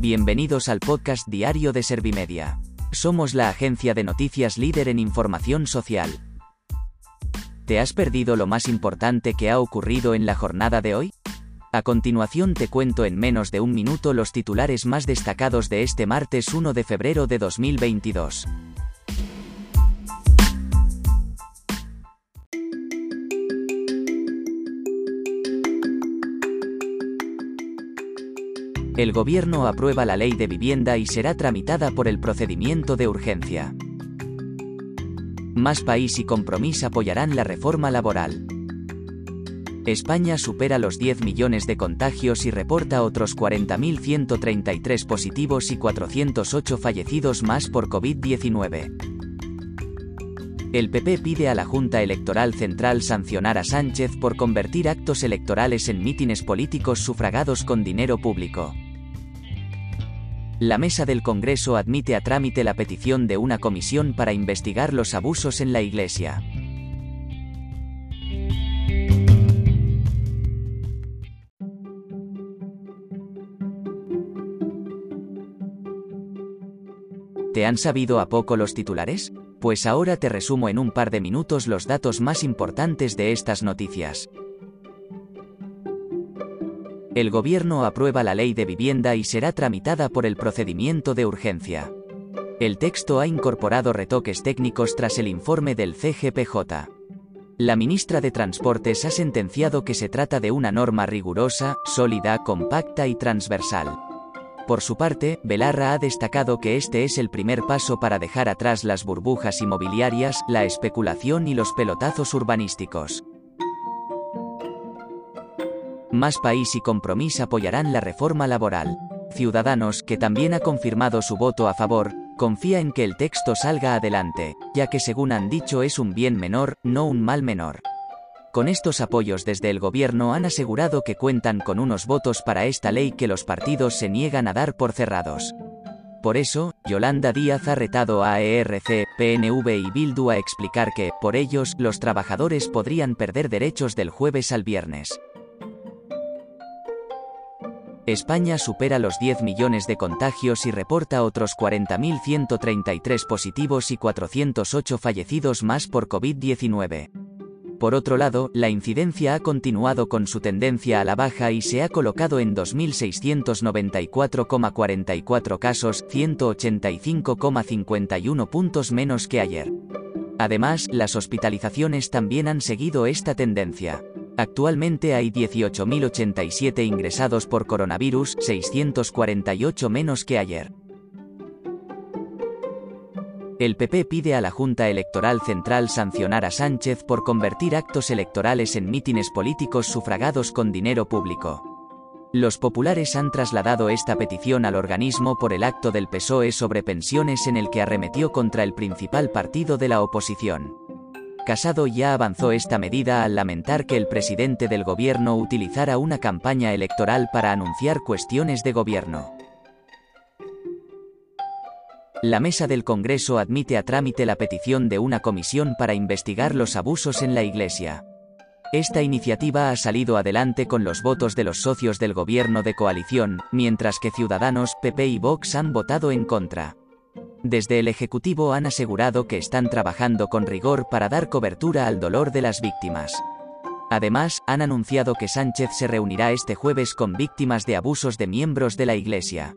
Bienvenidos al podcast diario de Servimedia. Somos la agencia de noticias líder en información social. ¿Te has perdido lo más importante que ha ocurrido en la jornada de hoy? A continuación te cuento en menos de un minuto los titulares más destacados de este martes 1 de febrero de 2022. El Gobierno aprueba la ley de vivienda y será tramitada por el procedimiento de urgencia. Más País y Compromís apoyarán la reforma laboral. España supera los 10 millones de contagios y reporta otros 40.133 positivos y 408 fallecidos más por COVID-19. El PP pide a la Junta Electoral Central sancionar a Sánchez por convertir actos electorales en mítines políticos sufragados con dinero público. La mesa del Congreso admite a trámite la petición de una comisión para investigar los abusos en la Iglesia. ¿Te han sabido a poco los titulares? Pues ahora te resumo en un par de minutos los datos más importantes de estas noticias. El Gobierno aprueba la ley de vivienda y será tramitada por el procedimiento de urgencia. El texto ha incorporado retoques técnicos tras el informe del CGPJ. La ministra de Transportes ha sentenciado que se trata de una norma rigurosa, sólida, compacta y transversal. Por su parte, Belarra ha destacado que este es el primer paso para dejar atrás las burbujas inmobiliarias, la especulación y los pelotazos urbanísticos. Más País y Compromís apoyarán la reforma laboral. Ciudadanos, que también ha confirmado su voto a favor, confía en que el texto salga adelante, ya que según han dicho es un bien menor, no un mal menor. Con estos apoyos desde el gobierno han asegurado que cuentan con unos votos para esta ley que los partidos se niegan a dar por cerrados. Por eso, Yolanda Díaz ha retado a ERC, PNV y Bildu a explicar que, por ellos, los trabajadores podrían perder derechos del jueves al viernes. España supera los 10 millones de contagios y reporta otros 40.133 positivos y 408 fallecidos más por COVID-19. Por otro lado, la incidencia ha continuado con su tendencia a la baja y se ha colocado en 2.694,44 casos, 185,51 puntos menos que ayer. Además, las hospitalizaciones también han seguido esta tendencia. Actualmente hay 18.087 ingresados por coronavirus, 648 menos que ayer. El PP pide a la Junta Electoral Central sancionar a Sánchez por convertir actos electorales en mítines políticos sufragados con dinero público. Los populares han trasladado esta petición al organismo por el acto del PSOE sobre pensiones en el que arremetió contra el principal partido de la oposición. Casado ya avanzó esta medida al lamentar que el presidente del gobierno utilizara una campaña electoral para anunciar cuestiones de gobierno. La mesa del Congreso admite a trámite la petición de una comisión para investigar los abusos en la Iglesia. Esta iniciativa ha salido adelante con los votos de los socios del gobierno de coalición, mientras que Ciudadanos, PP y Vox han votado en contra. Desde el Ejecutivo han asegurado que están trabajando con rigor para dar cobertura al dolor de las víctimas. Además, han anunciado que Sánchez se reunirá este jueves con víctimas de abusos de miembros de la Iglesia.